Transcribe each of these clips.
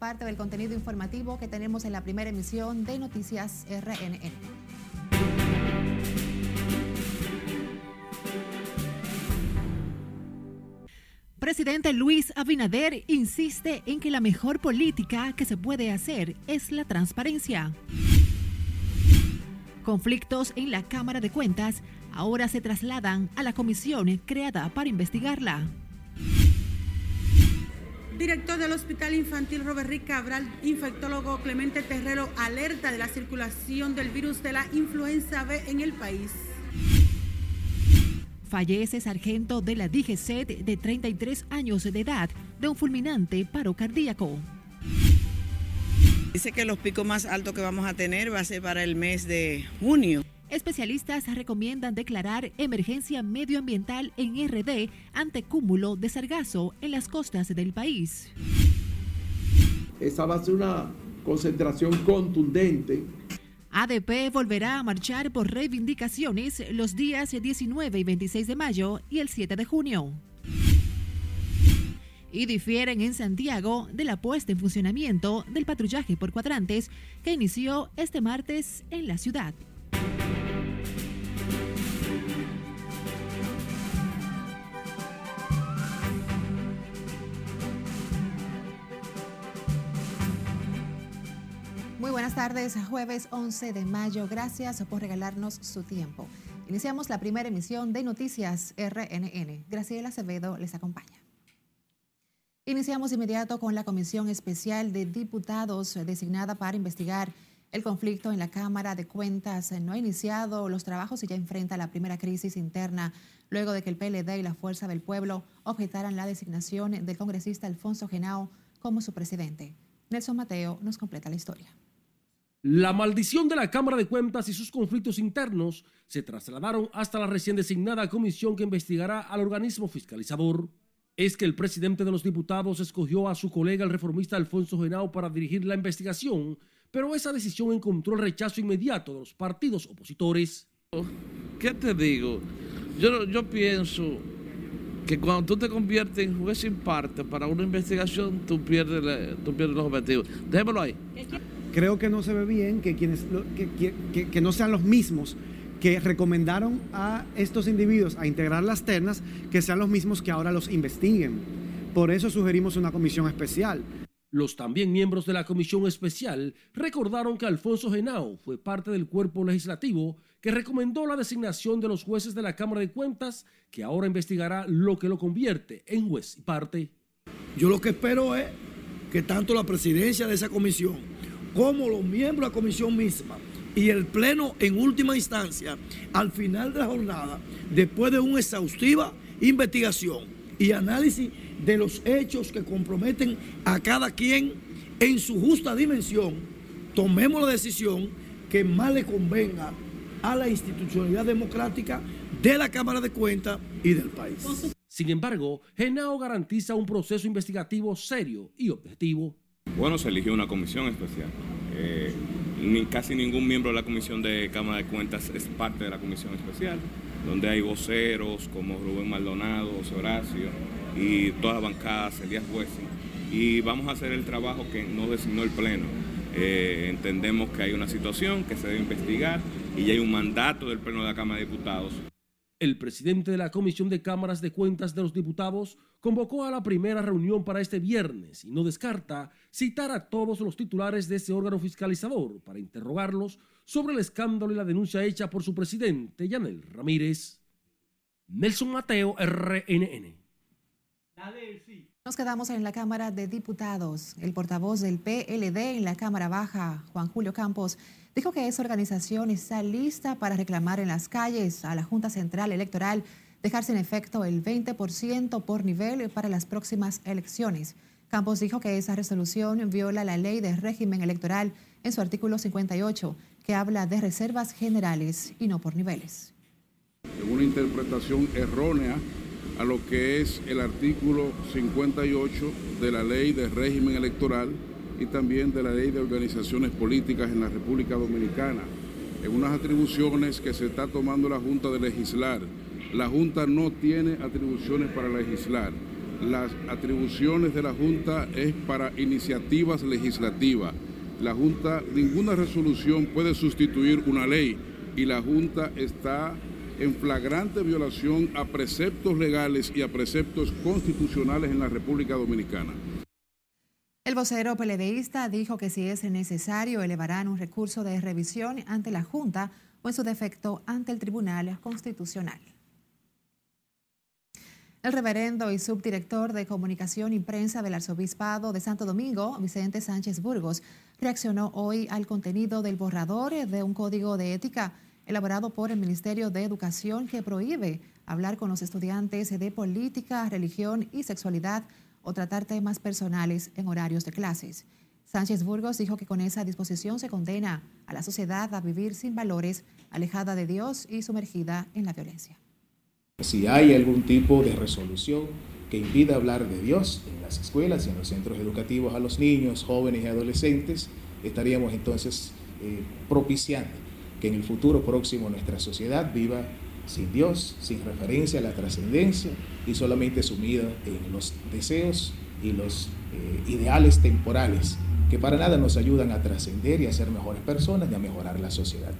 parte del contenido informativo que tenemos en la primera emisión de Noticias RNN. Presidente Luis Abinader insiste en que la mejor política que se puede hacer es la transparencia. Conflictos en la Cámara de Cuentas ahora se trasladan a la comisión creada para investigarla. Director del Hospital Infantil Robert Rick Cabral, infectólogo Clemente Terrero, alerta de la circulación del virus de la influenza B en el país. Fallece sargento de la DGCET de 33 años de edad de un fulminante paro cardíaco. Dice que los picos más altos que vamos a tener va a ser para el mes de junio. Especialistas recomiendan declarar emergencia medioambiental en RD ante cúmulo de sargazo en las costas del país. Esa va a ser una concentración contundente ADP volverá a marchar por reivindicaciones los días 19 y 26 de mayo y el 7 de junio. Y difieren en Santiago de la puesta en funcionamiento del patrullaje por cuadrantes que inició este martes en la ciudad. Buenas tardes, jueves 11 de mayo. Gracias por regalarnos su tiempo. Iniciamos la primera emisión de Noticias RNN. Graciela Acevedo les acompaña. Iniciamos inmediato con la Comisión Especial de Diputados designada para investigar el conflicto en la Cámara de Cuentas. No ha iniciado los trabajos y ya enfrenta la primera crisis interna luego de que el PLD y la Fuerza del Pueblo objetaran la designación del congresista Alfonso Genao como su presidente. Nelson Mateo nos completa la historia. La maldición de la Cámara de Cuentas y sus conflictos internos se trasladaron hasta la recién designada comisión que investigará al organismo fiscalizador. Es que el presidente de los diputados escogió a su colega el reformista Alfonso Genao para dirigir la investigación, pero esa decisión encontró el rechazo inmediato de los partidos opositores. ¿Qué te digo? Yo, yo pienso que cuando tú te conviertes en juez sin parte para una investigación, tú pierdes, tú pierdes los objetivos. Déjemelo ahí creo que no se ve bien que, quienes, que, no sean los mismos que recomendaron a estos individuos a integrar las ternas, que sean los mismos que ahora los investiguen. Por eso sugerimos una comisión especial. Los también miembros de la comisión especial recordaron que Alfonso Genao fue parte del cuerpo legislativo que recomendó la designación de los jueces de la Cámara de Cuentas, que ahora investigará lo que lo convierte en juez y parte. Yo lo que espero es que tanto la presidencia de esa comisión como los miembros de la comisión misma y el Pleno en última instancia, al final de la jornada, después de una exhaustiva investigación y análisis de los hechos que comprometen a cada quien en su justa dimensión, tomemos la decisión que más le convenga a la institucionalidad democrática de la Cámara de Cuentas y del país. Sin embargo, Genao garantiza un proceso investigativo serio y objetivo. Bueno, se eligió una comisión especial. Eh, casi ningún miembro de la Comisión de Cámara de Cuentas es parte de la comisión especial, donde hay voceros como Rubén Maldonado, José Horacio y todas las bancadas, Elías Huesi. Y vamos a hacer el trabajo que no designó el Pleno. Eh, entendemos que hay una situación que se debe investigar y ya hay un mandato del Pleno de la Cámara de Diputados el presidente de la Comisión de Cámaras de Cuentas de los Diputados convocó a la primera reunión para este viernes y no descarta citar a todos los titulares de ese órgano fiscalizador para interrogarlos sobre el escándalo y la denuncia hecha por su presidente, Yanel Ramírez. Nelson Mateo, RNN. Nos quedamos en la Cámara de Diputados. El portavoz del PLD en la Cámara Baja, Juan Julio Campos, dijo que esa organización está lista para reclamar en las calles a la Junta Central Electoral dejar sin efecto el 20% por nivel para las próximas elecciones. Campos dijo que esa resolución viola la ley de régimen electoral en su artículo 58, que habla de reservas generales y no por niveles. Una interpretación errónea a lo que es el artículo 58 de la ley de régimen electoral y también de la Ley de Organizaciones Políticas en la República Dominicana, en unas atribuciones que se está tomando la Junta de legislar. La Junta no tiene atribuciones para legislar. las atribuciones de la Junta es para iniciativas legislativas. La Junta, ninguna resolución puede sustituir una ley y la Junta está en flagrante violación a preceptos legales y a preceptos constitucionales en la República Dominicana. El vocero peledeísta dijo que si es necesario elevarán un recurso de revisión ante la Junta o en su defecto ante el Tribunal Constitucional. El reverendo y subdirector de Comunicación y Prensa del Arzobispado de Santo Domingo, Vicente Sánchez Burgos, reaccionó hoy al contenido del borrador de un código de ética elaborado por el Ministerio de Educación que prohíbe hablar con los estudiantes de política, religión y sexualidad o tratar temas personales en horarios de clases. Sánchez Burgos dijo que con esa disposición se condena a la sociedad a vivir sin valores, alejada de Dios y sumergida en la violencia. Si hay algún tipo de resolución que impida hablar de Dios en las escuelas y en los centros educativos a los niños, jóvenes y adolescentes, estaríamos entonces eh, propiciando que en el futuro próximo nuestra sociedad viva sin Dios, sin referencia a la trascendencia y solamente sumida en los deseos y los eh, ideales temporales que para nada nos ayudan a trascender y a ser mejores personas y a mejorar la sociedad.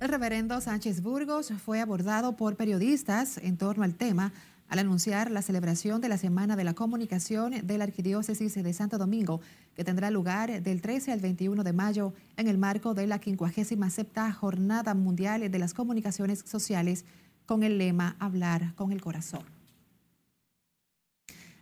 El reverendo Sánchez Burgos fue abordado por periodistas en torno al tema al anunciar la celebración de la Semana de la Comunicación de la Arquidiócesis de Santo Domingo, que tendrá lugar del 13 al 21 de mayo en el marco de la 57 Jornada Mundial de las Comunicaciones Sociales con el lema Hablar con el Corazón.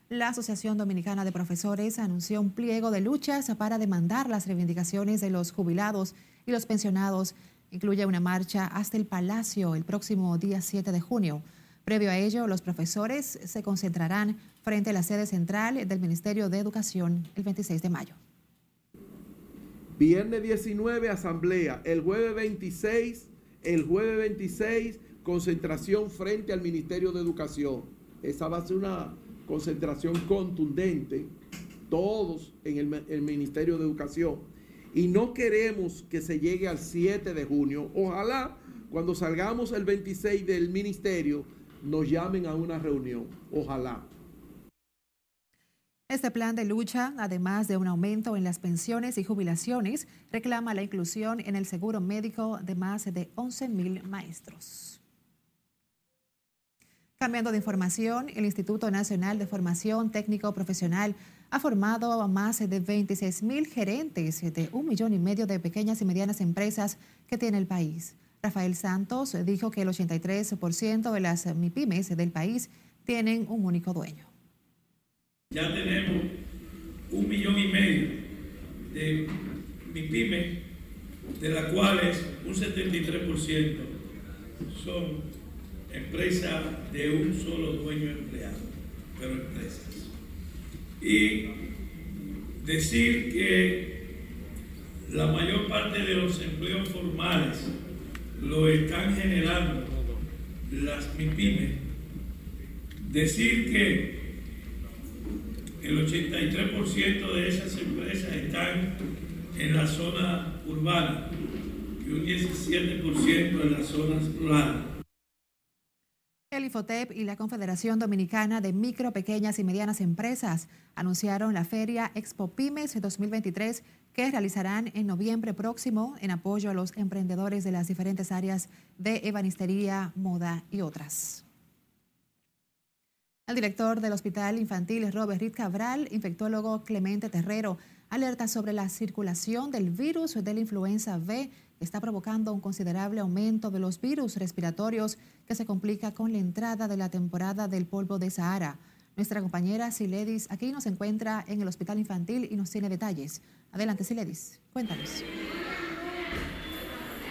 La Asociación Dominicana de Profesores anunció un pliego de luchas para demandar las reivindicaciones de los jubilados y los pensionados Incluye una marcha hasta el Palacio el próximo día 7 de junio. Previo a ello, los profesores se concentrarán frente a la sede central del Ministerio de Educación el 26 de mayo. Viernes 19, asamblea. El jueves 26, el jueves 26, concentración frente al Ministerio de Educación. Esa va a ser una concentración contundente, todos en el, el Ministerio de Educación y no queremos que se llegue al 7 de junio. Ojalá cuando salgamos el 26 del ministerio nos llamen a una reunión. Ojalá. Este plan de lucha, además de un aumento en las pensiones y jubilaciones, reclama la inclusión en el seguro médico de más de 11 mil maestros. Cambiando de información, el Instituto Nacional de Formación Técnico Profesional ha formado a más de 26 mil gerentes de un millón y medio de pequeñas y medianas empresas que tiene el país. Rafael Santos dijo que el 83% de las MIPIMES del país tienen un único dueño. Ya tenemos un millón y medio de MIPIMES, de las cuales un 73% son empresas de un solo dueño empleado, pero empresas y decir que la mayor parte de los empleos formales lo están generando las MIPIMES, decir que el 83% de esas empresas están en la zona urbana y un 17% en las zonas rurales el IFOTEP y la Confederación Dominicana de Micro, Pequeñas y Medianas Empresas anunciaron la feria Expo Pymes 2023 que realizarán en noviembre próximo en apoyo a los emprendedores de las diferentes áreas de ebanistería, moda y otras. El director del Hospital Infantil Robert Ritt Cabral, infectólogo Clemente Terrero, alerta sobre la circulación del virus de la influenza B está provocando un considerable aumento de los virus respiratorios que se complica con la entrada de la temporada del polvo de Sahara. Nuestra compañera Siledis aquí nos encuentra en el Hospital Infantil y nos tiene detalles. Adelante, Siledis, cuéntanos.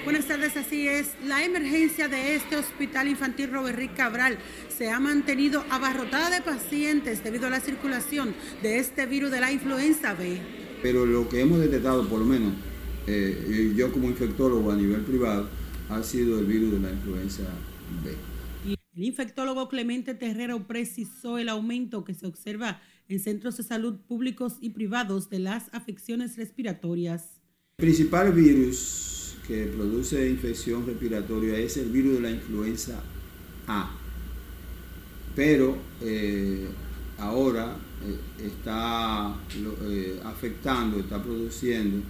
Buenas tardes, así es. La emergencia de este Hospital Infantil Robert Rick Cabral se ha mantenido abarrotada de pacientes debido a la circulación de este virus de la influenza B. Pero lo que hemos detectado, por lo menos, eh, yo como infectólogo a nivel privado, ha sido el virus de la influenza B. El infectólogo Clemente Terrero precisó el aumento que se observa en centros de salud públicos y privados de las afecciones respiratorias. El principal virus que produce infección respiratoria es el virus de la influenza A. pero ahora está afectando, está produciendo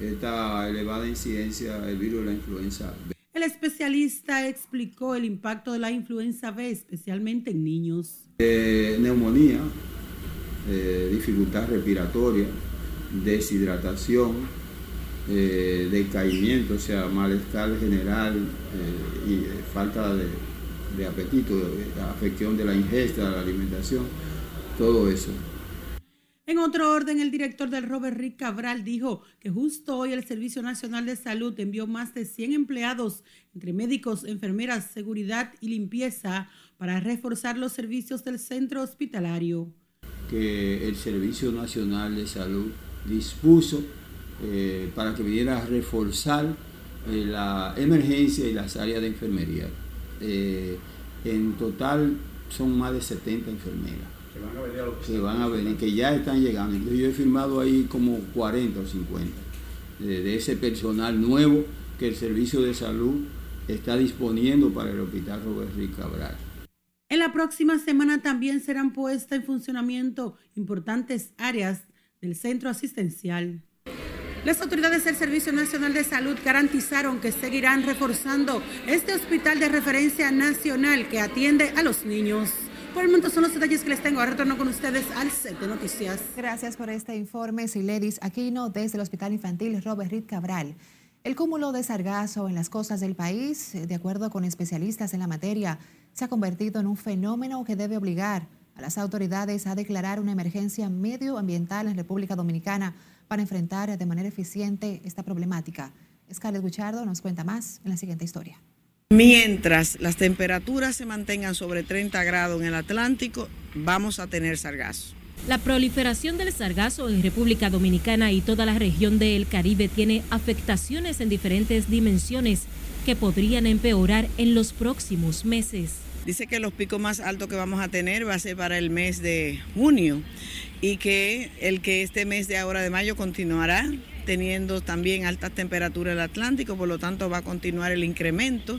esta elevada incidencia del virus de la influenza B. El especialista explicó el impacto de la influenza B, especialmente en niños. neumonía, dificultad respiratoria, deshidratación, eh, decaimiento, o sea, malestar general eh, y eh, falta de, de apetito, afección de la ingesta, de la alimentación, todo eso. En otro orden, el director del Robert Rick Cabral dijo que justo hoy el Servicio Nacional de Salud envió más de 100 empleados, entre médicos, enfermeras, seguridad y limpieza, para reforzar los servicios del centro hospitalario. Que el Servicio Nacional de Salud dispuso eh, para que viniera a reforzar eh, la emergencia y las áreas de enfermería. Eh, en total son más de 70 enfermeras que van a venir, que ya están llegando. yo he firmado ahí como 40 o 50 de, ese personal nuevo que el Servicio de Salud está disponiendo para el Hospital Robert Rick Cabral. En la próxima semana también serán puestas en funcionamiento importantes áreas del centro asistencial. Las autoridades del Servicio Nacional de Salud garantizaron que seguirán reforzando este hospital de referencia nacional que atiende a los niños. Por el momento son los detalles que les tengo. Ahora retorno con ustedes al set de noticias. Gracias por este informe, Siledis Aquino, desde el Hospital Infantil Robert Reed Cabral. El cúmulo de sargazo en las costas del país, de acuerdo con especialistas en la materia, se ha convertido en un fenómeno que debe obligar a las autoridades a declarar una emergencia medioambiental en República Dominicana para enfrentar de manera eficiente esta problemática. Scarlett Guichardo nos cuenta más en la siguiente historia. Mientras las temperaturas se mantengan sobre 30 grados en el Atlántico, vamos a tener sargazo. La proliferación del sargazo en República Dominicana y toda la región del Caribe tiene afectaciones en diferentes dimensiones que podrían empeorar en los próximos meses. Dice que los picos más altos que vamos a tener va a ser para el mes de junio y que el que este mes de ahora de mayo continuará teniendo también altas temperaturas en el Atlántico, por lo tanto va a continuar el incremento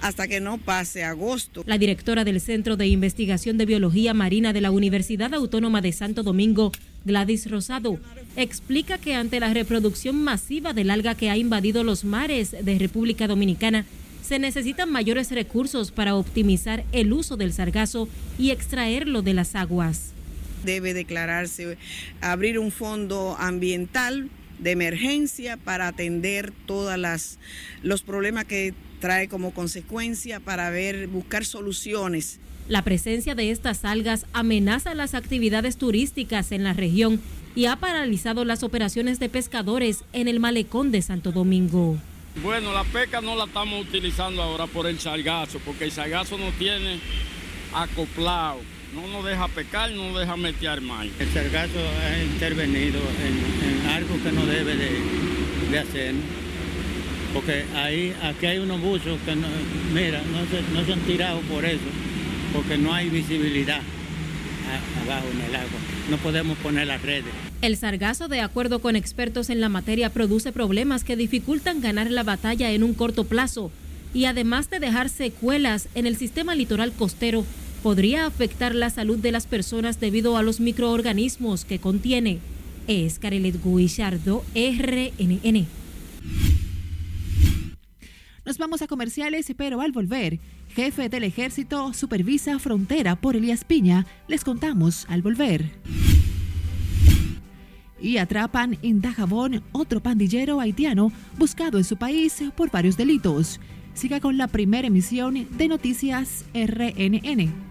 hasta que no pase agosto. La directora del Centro de Investigación de Biología Marina de la Universidad Autónoma de Santo Domingo, Gladys Rosado, explica que ante la reproducción masiva del alga que ha invadido los mares de República Dominicana, se necesitan mayores recursos para optimizar el uso del sargazo y extraerlo de las aguas. Debe declararse abrir un fondo ambiental de emergencia para atender todos los problemas que trae como consecuencia para ver, buscar soluciones. La presencia de estas algas amenaza las actividades turísticas en la región y ha paralizado las operaciones de pescadores en el malecón de Santo Domingo. Bueno, la pesca no la estamos utilizando ahora por el sargazo, porque el sargazo no tiene acoplado no nos deja pecar, no nos deja meter mal. El sargazo ha intervenido en, algo que no debe de, hacer, porque ahí, aquí hay unos buzos que, no, mira, no se, no se han tirado por eso, porque no hay visibilidad abajo en el agua. No podemos poner las redes. El sargazo, de acuerdo con expertos en la materia, produce problemas que dificultan ganar la batalla en un corto plazo y además de dejar secuelas en el sistema litoral costero, podría afectar la salud de las personas debido a los microorganismos que contiene. Es Carelet Guillardo, RNN. Nos vamos a comerciales, pero al volver, jefe del ejército supervisa frontera por Elías Piña. Les contamos al volver. Y atrapan en Dajabón otro pandillero haitiano buscado en su país por varios delitos. Siga con la primera emisión de Noticias RNN.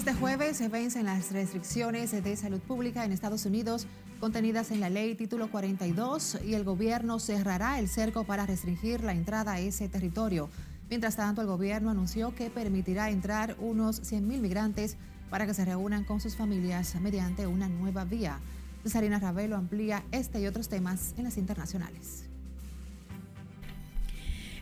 Este jueves se vencen las restricciones de salud pública en Estados Unidos contenidas en la ley título 42 y el gobierno cerrará el cerco para restringir la entrada a ese territorio. Mientras tanto, el gobierno anunció que permitirá entrar unos 100.000 migrantes para que se reúnan con sus familias mediante una nueva vía. Cesarina Ravelo amplía este y otros temas en las internacionales.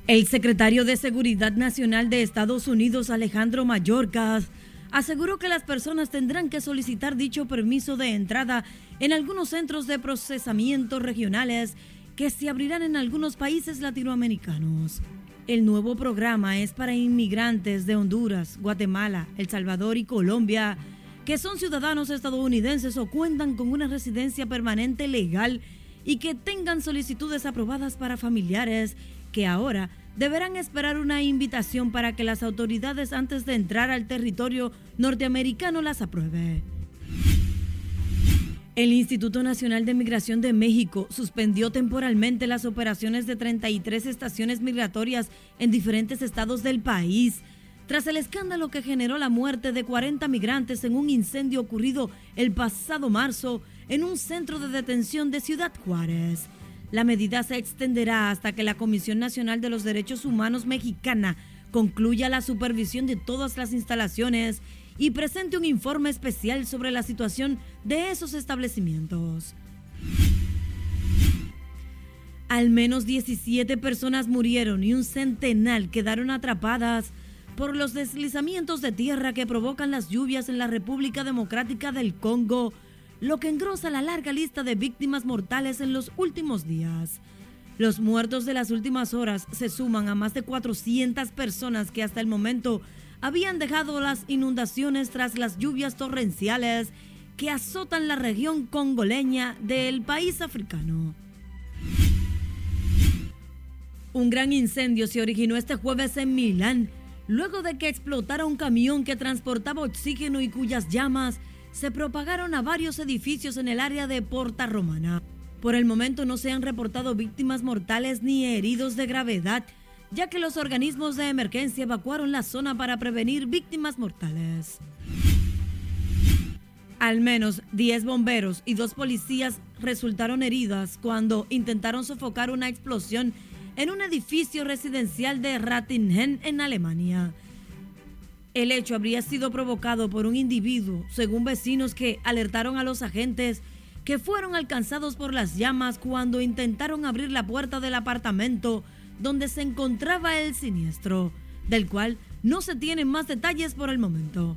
El secretario de Seguridad Nacional de Estados Unidos, Alejandro Mayorkas, aseguró que las personas tendrán que solicitar dicho permiso de entrada en algunos centros de procesamiento regionales que se abrirán en algunos países latinoamericanos. El nuevo programa es para inmigrantes de Honduras, Guatemala, El Salvador y Colombia, que son ciudadanos estadounidenses o cuentan con una residencia permanente legal y que tengan solicitudes aprobadas para familiares que ahora deberán esperar una invitación para que las autoridades antes de entrar al territorio norteamericano las apruebe. El Instituto Nacional de Migración de México suspendió temporalmente las operaciones de 33 estaciones migratorias en diferentes estados del país tras el escándalo que generó la muerte de 40 migrantes en un incendio ocurrido el pasado marzo en un centro de detención de Ciudad Juárez. La medida se extenderá hasta que la Comisión Nacional de los Derechos Humanos mexicana concluya la supervisión de todas las instalaciones y presente un informe especial sobre la situación de esos establecimientos. Al menos 17 personas murieron y un centenar quedaron atrapadas por los deslizamientos de tierra que provocan las lluvias en la República Democrática del Congo lo que engrosa la larga lista de víctimas mortales en los últimos días. Los muertos de las últimas horas se suman a más de 400 personas que hasta el momento habían dejado las inundaciones tras las lluvias torrenciales que azotan la región congoleña del país africano. Un gran incendio se originó este jueves en Milán, luego de que explotara un camión que transportaba oxígeno y cuyas llamas se propagaron a varios edificios en el área de Porta Romana. Por el momento no se han reportado víctimas mortales ni heridos de gravedad, ya que los organismos de emergencia evacuaron la zona para prevenir víctimas mortales. Al menos 10 bomberos y dos policías resultaron heridas cuando intentaron sofocar una explosión en un edificio residencial de Rattingen en Alemania. El hecho habría sido provocado por un individuo, según vecinos que alertaron a los agentes que fueron alcanzados por las llamas cuando intentaron abrir la puerta del apartamento donde se encontraba el siniestro, del cual no se tienen más detalles por el momento.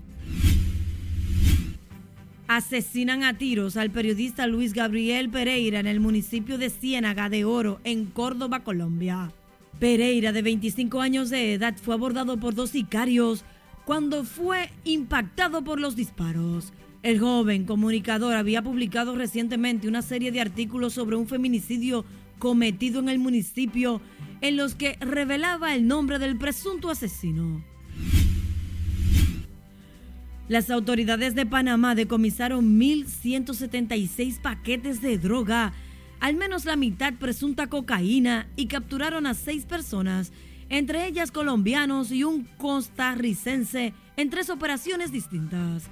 Asesinan a tiros al periodista Luis Gabriel Pereira en el municipio de Ciénaga de Oro, en Córdoba, Colombia. Pereira, de 25 años de edad, fue abordado por dos sicarios cuando fue impactado por los disparos. El joven comunicador había publicado recientemente una serie de artículos sobre un feminicidio cometido en el municipio en los que revelaba el nombre del presunto asesino. Las autoridades de Panamá decomisaron 1.176 paquetes de droga, al menos la mitad presunta cocaína, y capturaron a seis personas entre ellas colombianos y un costarricense, en tres operaciones distintas.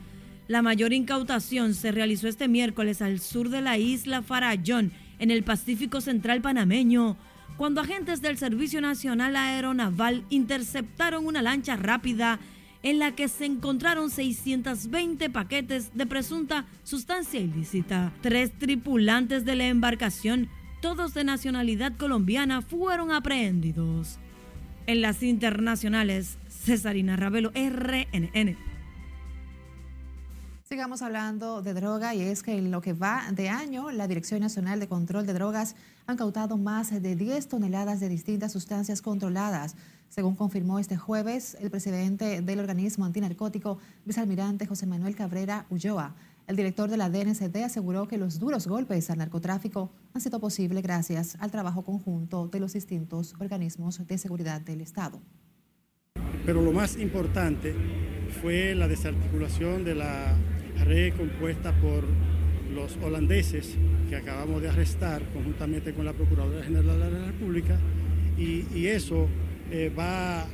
La mayor incautación se realizó este miércoles al sur de la isla Farallón, en el Pacífico Central panameño, cuando agentes del Servicio Nacional Aeronaval interceptaron una lancha rápida en la que se encontraron 620 paquetes de presunta sustancia ilícita. Tres tripulantes de la embarcación, todos de nacionalidad colombiana, fueron aprehendidos en las internacionales. Cesarina Ravelo, RNN. Sigamos hablando de droga y es que en lo que va de año, la Dirección Nacional de Control de Drogas han cautado más de 10 toneladas de distintas sustancias controladas, según confirmó este jueves el presidente del organismo antinarcótico, vicealmirante José Manuel Cabrera Ulloa. El director de la DNCD aseguró que los duros golpes al narcotráfico han sido posibles gracias al trabajo conjunto de los distintos organismos de seguridad del Estado. Pero lo más importante fue la desarticulación de la red compuesta por los holandeses que acabamos de arrestar conjuntamente con la Procuradora General de la República y, eso eh, va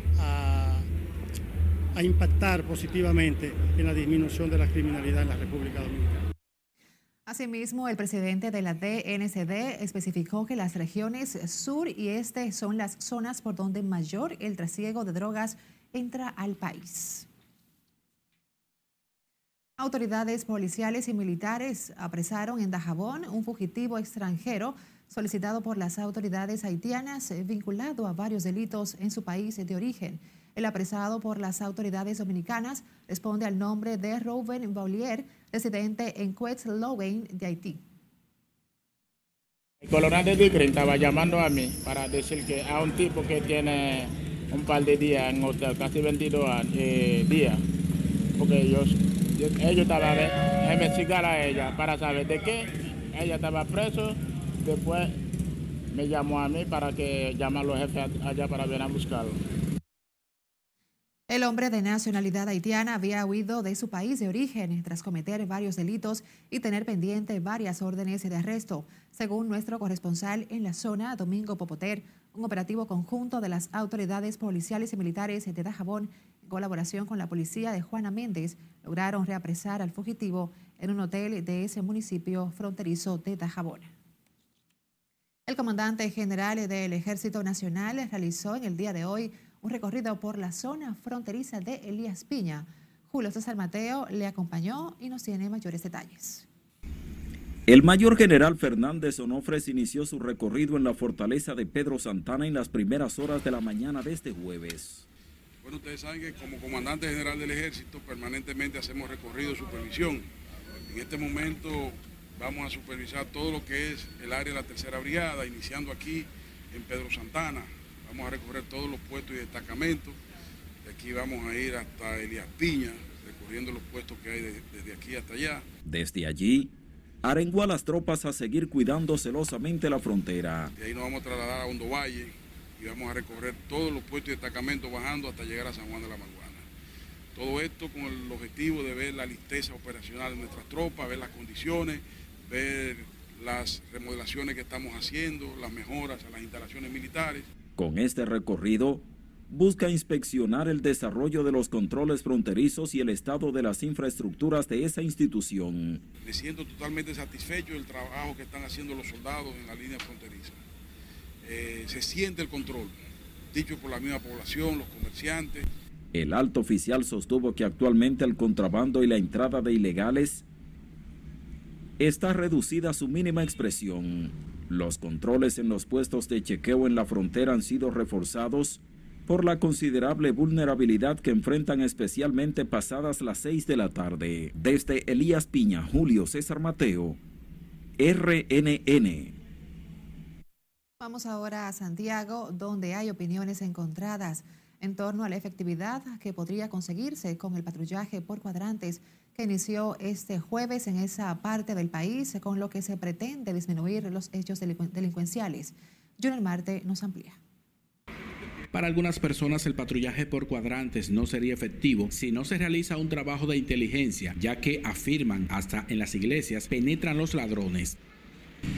a impactar positivamente en la disminución de la criminalidad en la República Dominicana. Asimismo, el presidente de la DNCD especificó que las regiones sur y este son las zonas por donde mayor el trasiego de drogas entra al país. Autoridades policiales y militares apresaron en Dajabón un fugitivo extranjero solicitado por las autoridades haitianas vinculado a varios delitos en su país de origen. El apresado por las autoridades dominicanas responde al nombre de Reuben Baulier, residente en Quetzalcoatl de Haití. El coronel de Green estaba llamando a mí para decir que a un tipo que tiene un par de días en hotel, casi 22 eh, días, porque ellos, ellos estaban a investigar a ella para saber de qué. Ella estaba preso, después me llamó a mí para que llame a los jefes allá para venir a buscarlo. El hombre de nacionalidad haitiana había huido de su país de origen tras cometer varios delitos y tener pendiente varias órdenes de arresto. Según nuestro corresponsal en la zona, Domingo Popoter, un operativo conjunto de las autoridades policiales y militares de Dajabón, en colaboración con la policía de Juana Méndez, lograron reapresar al fugitivo en un hotel de ese municipio fronterizo de Dajabón. El comandante general del Ejército Nacional realizó en el día de hoy un recorrido por la zona fronteriza de Elías Piña. Julio César Mateo le acompañó y nos tiene mayores detalles. El mayor general Fernández Onofres inició su recorrido en la fortaleza de Pedro Santana en las primeras horas de la mañana de este jueves. Bueno, ustedes saben que como comandante general del ejército permanentemente hacemos recorrido de supervisión. En este momento vamos a supervisar todo lo que es el área de la tercera brigada, iniciando aquí en Pedro Santana, Vamos a recorrer todos los puestos y destacamentos. De aquí vamos a ir hasta Elías Piña, recorriendo los puestos que hay desde aquí hasta allá. Desde allí, arengó a las tropas a seguir cuidando celosamente la frontera. De ahí nos vamos a trasladar a Hondo Valle y vamos a recorrer todos los puestos y destacamentos bajando hasta llegar a San Juan de la Maguana. Todo esto con el objetivo de ver la listeza operacional de nuestras tropas, ver las condiciones, ver las remodelaciones que estamos haciendo, las mejoras a las instalaciones militares. Con este recorrido, busca inspeccionar el desarrollo de los controles fronterizos y el estado de las infraestructuras de esa institución. Me siento totalmente satisfecho del trabajo que están haciendo los soldados en la línea fronteriza. Eh, se siente el control, dicho por la misma población, los comerciantes. El alto oficial sostuvo que actualmente el contrabando y la entrada de ilegales está reducida a su mínima expresión. Los controles en los puestos de chequeo en la frontera han sido reforzados por la considerable vulnerabilidad que enfrentan especialmente pasadas las 6 de la tarde. Desde Elías Piña, Julio César Mateo, RNN. Vamos ahora a Santiago, donde hay opiniones encontradas en torno a la efectividad que podría conseguirse con el patrullaje por cuadrantes que inició este jueves en esa parte del país, con lo que se pretende disminuir los hechos delincuenciales. Junior Marte nos amplía. Para algunas personas el patrullaje por cuadrantes no sería efectivo si no se realiza un trabajo de inteligencia, ya que afirman hasta en las iglesias penetran los ladrones.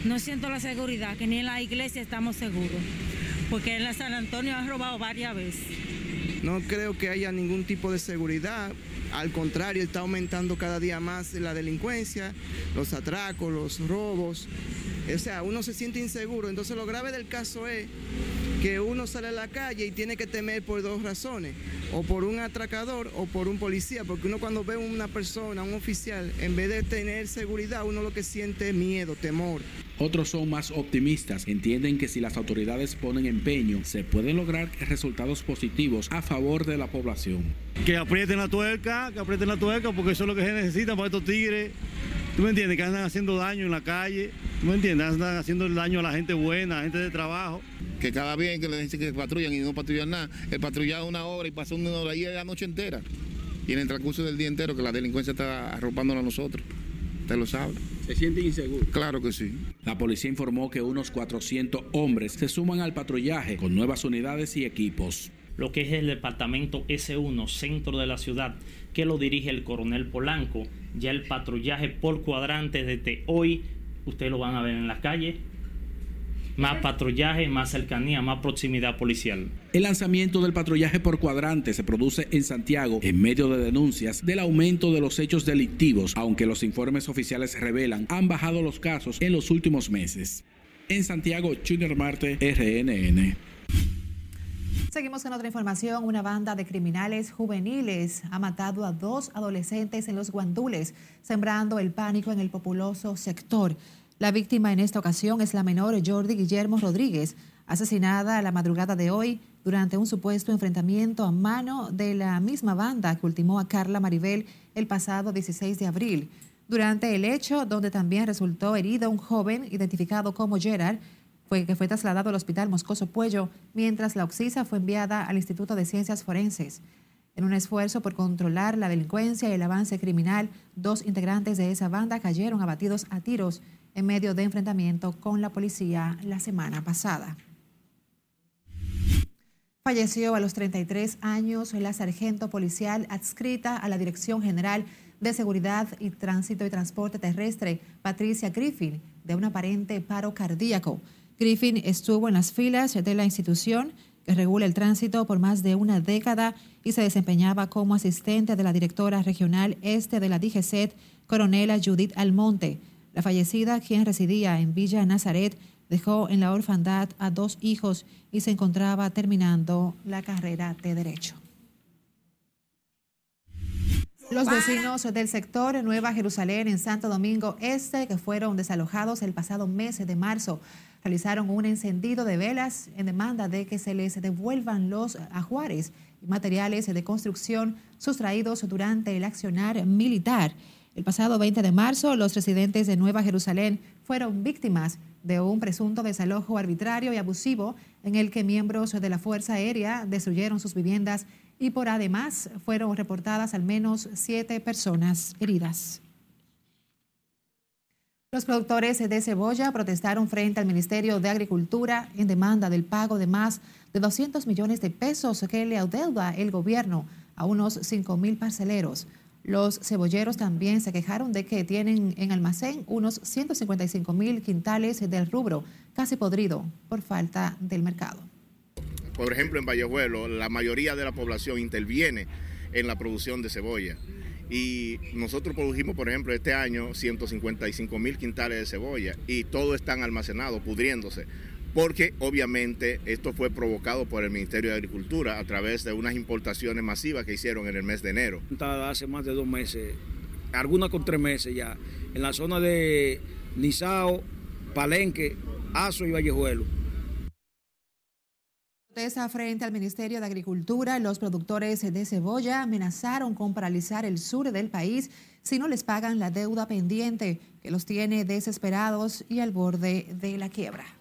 No siento la seguridad, que ni en la iglesia estamos seguros, porque en la San Antonio han robado varias veces. No creo que haya ningún tipo de seguridad. Al contrario, está aumentando cada día más la delincuencia, los atracos, los robos. O sea, uno se siente inseguro. Entonces lo grave del caso es que uno sale a la calle y tiene que temer por dos razones, o por un atracador o por un policía, porque uno cuando ve a una persona, un oficial, en vez de tener seguridad, uno lo que siente es miedo, temor. Otros son más optimistas, entienden que si las autoridades ponen empeño, se pueden lograr resultados positivos a favor de la población. Que aprieten la tuerca, que aprieten la tuerca, porque eso es lo que se necesita para estos tigres. ¿Tú me entiendes? Que andan haciendo daño en la calle. ¿Tú me entiendes? Andan haciendo daño a la gente buena, a la gente de trabajo. Que cada vez que le dicen que patrullan y no patrullan nada, el patrullado una hora y pasa una hora ahí la noche entera. Y en el transcurso del día entero que la delincuencia está arropándonos a nosotros. Usted lo sabe. ¿Se siente inseguro? Claro que sí. La policía informó que unos 400 hombres se suman al patrullaje con nuevas unidades y equipos. Lo que es el departamento S1, centro de la ciudad, que lo dirige el coronel Polanco. Ya el patrullaje por cuadrante desde hoy, ustedes lo van a ver en la calle. Más patrullaje, más cercanía, más proximidad policial. El lanzamiento del patrullaje por cuadrante se produce en Santiago en medio de denuncias del aumento de los hechos delictivos, aunque los informes oficiales revelan han bajado los casos en los últimos meses. En Santiago, Junior Marte, RNN. Seguimos con otra información. Una banda de criminales juveniles ha matado a dos adolescentes en los guandules, sembrando el pánico en el populoso sector. La víctima en esta ocasión es la menor Jordi Guillermo Rodríguez. asesinada la madrugada de hoy durante un supuesto enfrentamiento a mano de la misma banda que ultimó a Carla Maribel el pasado 16 de abril. Durante el hecho, donde también resultó herido un joven identificado como Gerard, fue, que fue trasladado al Hospital Moscoso Puello, mientras la oxisa fue enviada al Instituto de Ciencias Forenses. En un esfuerzo por controlar la delincuencia y el avance criminal, dos integrantes de esa banda cayeron abatidos a tiros en medio de enfrentamiento con la policía la semana pasada. Falleció a los 33 años la sargento policial adscrita a la Dirección General de Seguridad y Tránsito y Transporte Terrestre, Patricia Griffin, de un aparente paro cardíaco. Griffin estuvo en las filas de la institución que regula el tránsito por más de una década y se desempeñaba como asistente de la directora regional este de la DGCET, coronela Judith Almonte. La fallecida, quien residía en Villa Nazaret, dejó en la orfandad a dos hijos y se encontraba terminando la carrera de Derecho. Los vecinos del sector Nueva Jerusalén en Santo Domingo Este, que fueron desalojados el pasado mes de marzo, realizaron un encendido de velas en demanda de que se les devuelvan los ajuares y materiales de construcción sustraídos durante el accionar militar. El pasado 20 de marzo, los residentes de Nueva Jerusalén fueron víctimas de un presunto desalojo arbitrario y abusivo en el que miembros de la Fuerza Aérea destruyeron sus viviendas y por además fueron reportadas al menos siete personas heridas. Los productores de cebolla protestaron frente al Ministerio de Agricultura en demanda del pago de más de 200 millones de pesos que le adeuda el gobierno a unos 5 mil parceleros. Los cebolleros también se quejaron de que tienen en almacén unos 155 mil quintales del rubro, casi podrido por falta del mercado. Por ejemplo, en Vallejuelo, la mayoría de la población interviene en la producción de cebolla y nosotros produjimos, por ejemplo, este año 155 mil quintales de cebolla y todo están almacenados, pudriéndose, porque obviamente esto fue provocado por el Ministerio de Agricultura a través de unas importaciones masivas que hicieron en el mes de enero. Hace más de dos meses, algunas con tres meses ya, en la zona de Nizao, Palenque, Azo y Vallejuelo frente al Ministerio de Agricultura, los productores de cebolla amenazaron con paralizar el sur del país si no les pagan la deuda pendiente que los tiene desesperados y al borde de la quiebra.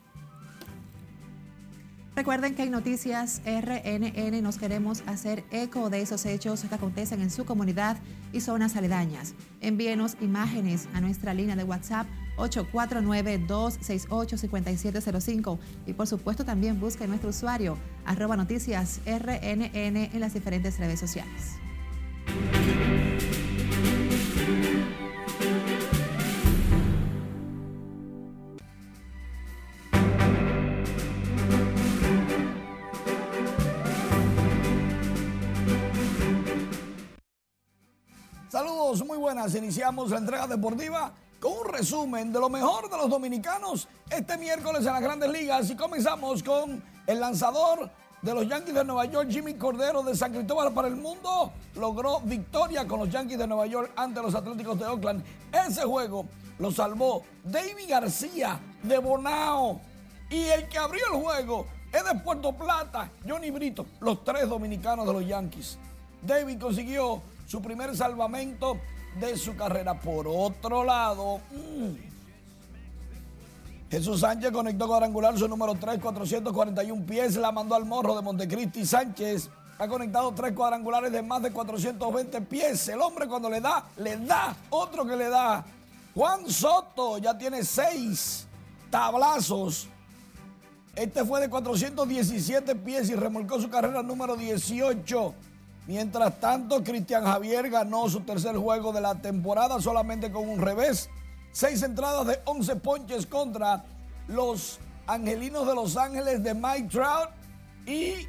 Recuerden que en Noticias RNN nos queremos hacer eco de esos hechos que acontecen en su comunidad y zonas aledañas. Envíenos imágenes a nuestra línea de WhatsApp 849-268-5705 y por supuesto también busque nuestro usuario arroba noticias RNN en las diferentes redes sociales. Iniciamos la entrega deportiva con un resumen de lo mejor de los dominicanos este miércoles en las grandes ligas y comenzamos con el lanzador de los Yankees de Nueva York, Jimmy Cordero de San Cristóbal para el mundo, logró victoria con los Yankees de Nueva York ante los Atléticos de Oakland. Ese juego lo salvó David García de Bonao y el que abrió el juego es de Puerto Plata, Johnny Brito, los tres dominicanos de los Yankees. David consiguió su primer salvamento de su carrera. Por otro lado, mm, Jesús Sánchez conectó cuadrangular su número 3, 441 pies, la mandó al morro de Montecristi. Sánchez ha conectado tres cuadrangulares de más de 420 pies. El hombre cuando le da, le da, otro que le da. Juan Soto ya tiene seis tablazos. Este fue de 417 pies y remolcó su carrera número 18. Mientras tanto, Cristian Javier ganó su tercer juego de la temporada solamente con un revés. Seis entradas de 11 ponches contra los Angelinos de Los Ángeles de Mike Trout y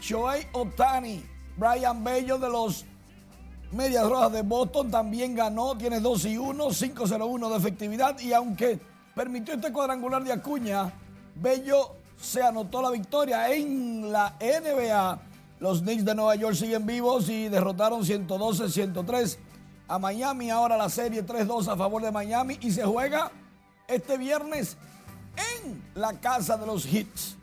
Shohei Otani. Brian Bello de los Medias Rojas de Boston también ganó, tiene 2 y 1, 5-0-1 de efectividad y aunque permitió este cuadrangular de Acuña, Bello se anotó la victoria en la NBA los Knicks de Nueva York siguen vivos y derrotaron 112-103 a Miami. Ahora la serie 3-2 a favor de Miami y se juega este viernes en la casa de los Hits.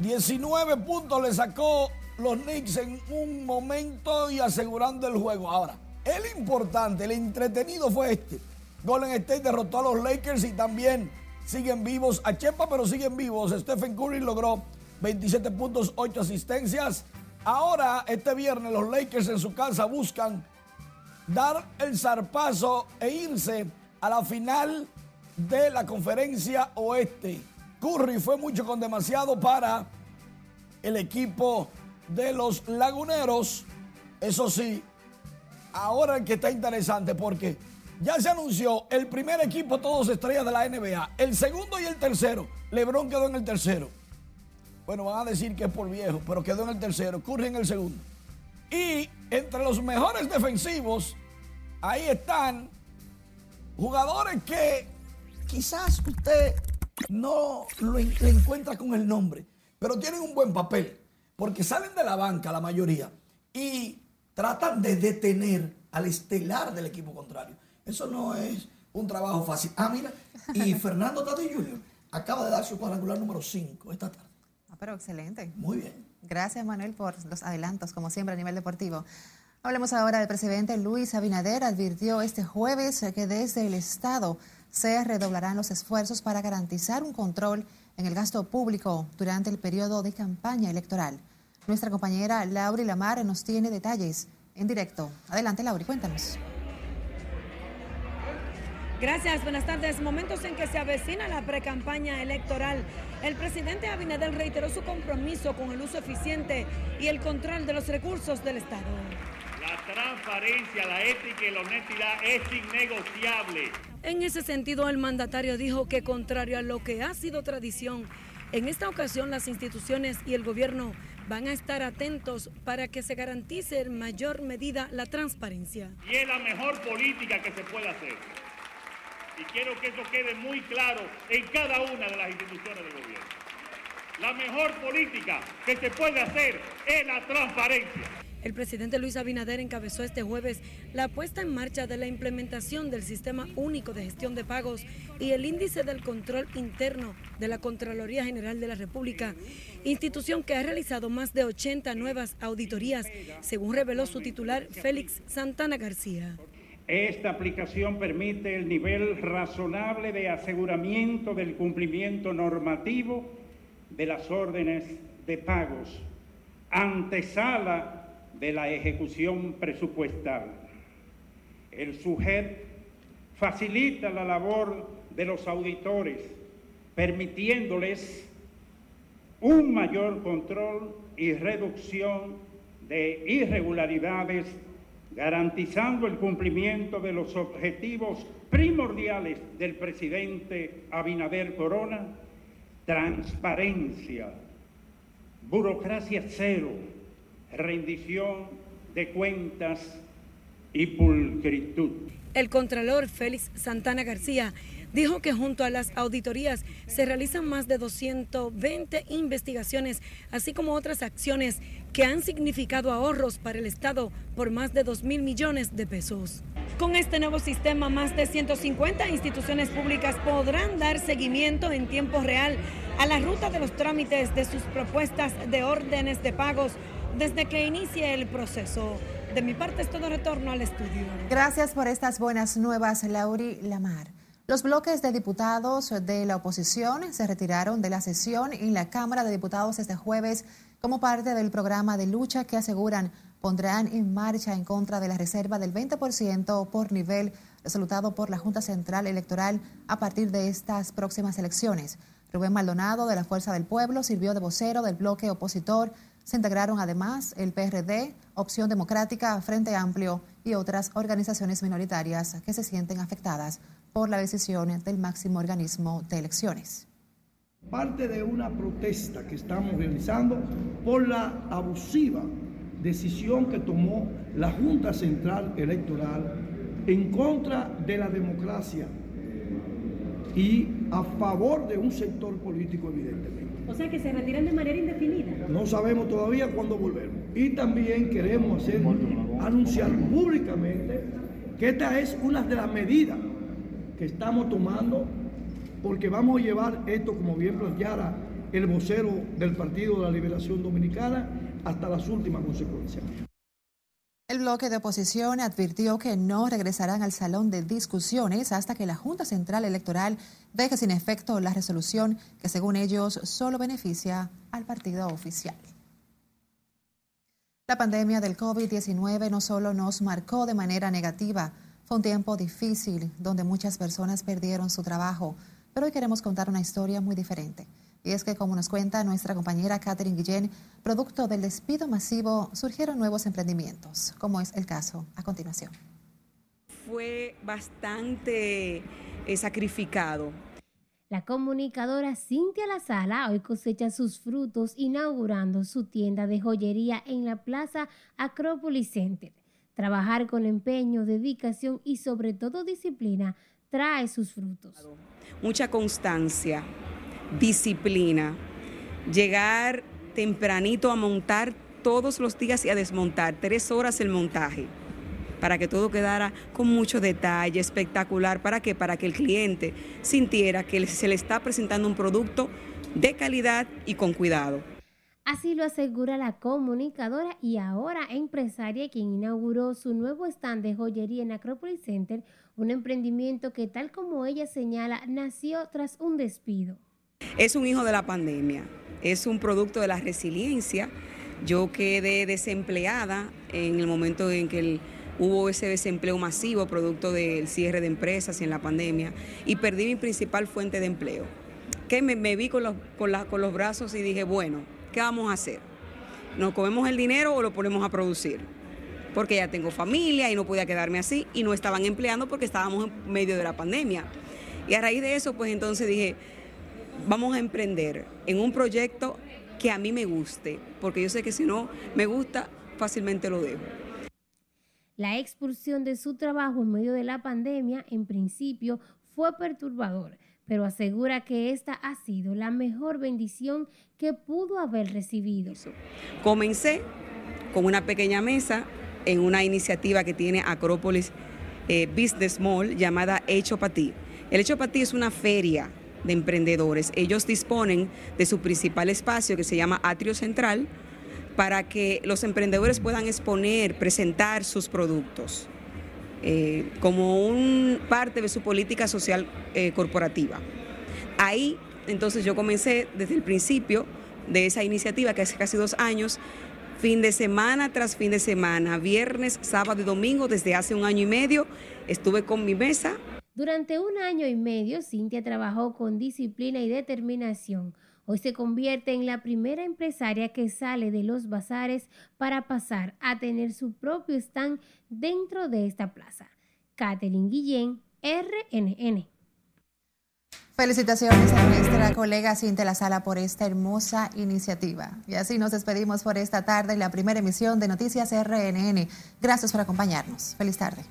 19 puntos le sacó los Knicks en un momento y asegurando el juego. Ahora, el importante, el entretenido fue este. Golden State derrotó a los Lakers y también siguen vivos a Chepa, pero siguen vivos. Stephen Curry logró 27 puntos, 8 asistencias. Ahora, este viernes, los Lakers en su casa buscan dar el zarpazo e irse a la final de la conferencia oeste. Curry fue mucho con demasiado para el equipo de los laguneros. Eso sí, ahora que está interesante porque ya se anunció el primer equipo todos estrellas de la NBA, el segundo y el tercero. LeBron quedó en el tercero. Bueno, van a decir que es por viejo, pero quedó en el tercero, Curry en el segundo. Y entre los mejores defensivos, ahí están jugadores que quizás usted no lo le encuentra con el nombre, pero tienen un buen papel, porque salen de la banca la mayoría y tratan de detener al estelar del equipo contrario. Eso no es un trabajo fácil. Ah, mira, y Fernando Tati Jr. acaba de dar su cuadrangular número 5 esta tarde. Pero excelente. Muy bien. Gracias, Manuel, por los adelantos, como siempre, a nivel deportivo. Hablemos ahora del presidente Luis Abinader. Advirtió este jueves que desde el Estado se redoblarán los esfuerzos para garantizar un control en el gasto público durante el periodo de campaña electoral. Nuestra compañera Lauri Lamar nos tiene detalles en directo. Adelante, Lauri, cuéntanos. Gracias, buenas tardes. Momentos en que se avecina la precampaña electoral. El presidente Abinader reiteró su compromiso con el uso eficiente y el control de los recursos del Estado. La transparencia, la ética y la honestidad es innegociable. En ese sentido, el mandatario dijo que contrario a lo que ha sido tradición, en esta ocasión las instituciones y el gobierno van a estar atentos para que se garantice en mayor medida la transparencia. Y es la mejor política que se puede hacer. Y quiero que eso quede muy claro en cada una de las instituciones del gobierno. La mejor política que se puede hacer es la transparencia. El presidente Luis Abinader encabezó este jueves la puesta en marcha de la implementación del Sistema Único de Gestión de Pagos y el Índice del Control Interno de la Contraloría General de la República, institución que ha realizado más de 80 nuevas auditorías, según reveló su titular Félix Santana García. Esta aplicación permite el nivel razonable de aseguramiento del cumplimiento normativo de las órdenes de pagos, antesala de la ejecución presupuestal. El sujet facilita la labor de los auditores, permitiéndoles un mayor control y reducción de irregularidades garantizando el cumplimiento de los objetivos primordiales del presidente Abinader Corona, transparencia, burocracia cero, rendición de cuentas y pulcritud. El contralor Félix Santana García dijo que junto a las auditorías se realizan más de 220 investigaciones, así como otras acciones que han significado ahorros para el Estado por más de 2 mil millones de pesos. Con este nuevo sistema, más de 150 instituciones públicas podrán dar seguimiento en tiempo real a la ruta de los trámites de sus propuestas de órdenes de pagos desde que inicie el proceso. De mi parte es todo retorno al estudio. Gracias por estas buenas nuevas, Lauri Lamar. Los bloques de diputados de la oposición se retiraron de la sesión en la Cámara de Diputados este jueves como parte del programa de lucha que aseguran pondrán en marcha en contra de la reserva del 20% por nivel resultado por la Junta Central Electoral a partir de estas próximas elecciones. Rubén Maldonado de la Fuerza del Pueblo sirvió de vocero del bloque opositor. Se integraron además el PRD, Opción Democrática, Frente Amplio y otras organizaciones minoritarias que se sienten afectadas por la decisión del máximo organismo de elecciones. Parte de una protesta que estamos realizando por la abusiva decisión que tomó la Junta Central Electoral en contra de la democracia y a favor de un sector político evidentemente. O sea que se retiran de manera indefinida. No sabemos todavía cuándo volvemos. Y también queremos hacer, anunciar públicamente que esta es una de las medidas que estamos tomando porque vamos a llevar esto, como bien planteara el vocero del Partido de la Liberación Dominicana hasta las últimas consecuencias. El bloque de oposición advirtió que no regresarán al salón de discusiones hasta que la Junta Central Electoral deje sin efecto la resolución que según ellos solo beneficia al partido oficial. La pandemia del COVID-19 no solo nos marcó de manera negativa, fue un tiempo difícil donde muchas personas perdieron su trabajo, pero hoy queremos contar una historia muy diferente. Y es que, como nos cuenta nuestra compañera Catherine Guillén, producto del despido masivo surgieron nuevos emprendimientos, como es el caso a continuación. Fue bastante eh, sacrificado. La comunicadora Cintia La Sala hoy cosecha sus frutos inaugurando su tienda de joyería en la Plaza Acropolis Center. Trabajar con empeño, dedicación y sobre todo disciplina trae sus frutos. Mucha constancia, disciplina, llegar tempranito a montar todos los días y a desmontar, tres horas el montaje, para que todo quedara con mucho detalle, espectacular. ¿Para qué? Para que el cliente sintiera que se le está presentando un producto de calidad y con cuidado. Así lo asegura la comunicadora y ahora empresaria quien inauguró su nuevo stand de joyería en Acropolis Center, un emprendimiento que tal como ella señala nació tras un despido. Es un hijo de la pandemia, es un producto de la resiliencia. Yo quedé desempleada en el momento en que hubo ese desempleo masivo producto del cierre de empresas en la pandemia y perdí mi principal fuente de empleo. Que me, vi con los, con los brazos y dije, bueno, ¿qué vamos a hacer? ¿Nos comemos el dinero o lo ponemos a producir? Porque ya tengo familia y no podía quedarme así y no estaban empleando porque estábamos en medio de la pandemia. Y a raíz de eso, pues entonces dije, vamos a emprender en un proyecto que a mí me guste, porque yo sé que si no me gusta, fácilmente lo dejo. La expulsión de su trabajo en medio de la pandemia, en principio, fue perturbador, pero asegura que esta ha sido la mejor bendición que pudo haber recibido. Comencé con una pequeña mesa en una iniciativa que tiene Acrópolis eh, Business Mall llamada Hecho para ti. El Hecho para ti es una feria de emprendedores. Ellos disponen de su principal espacio que se llama Atrio Central para que los emprendedores puedan exponer, presentar sus productos eh, como un parte de su política social eh, corporativa. Ahí entonces yo comencé desde el principio de esa iniciativa que hace casi dos años fin de semana tras fin de semana, viernes, sábado y domingo, desde hace un año y medio, estuve con mi mesa durante un año y medio, Cintia trabajó con disciplina y determinación. Hoy se convierte en la primera empresaria que sale de los bazares para pasar a tener su propio stand dentro de esta plaza. Catherine Guillén, RNN. Felicitaciones a nuestra colega Cintia La Sala por esta hermosa iniciativa. Y así nos despedimos por esta tarde en la primera emisión de Noticias RNN. Gracias por acompañarnos. Feliz tarde.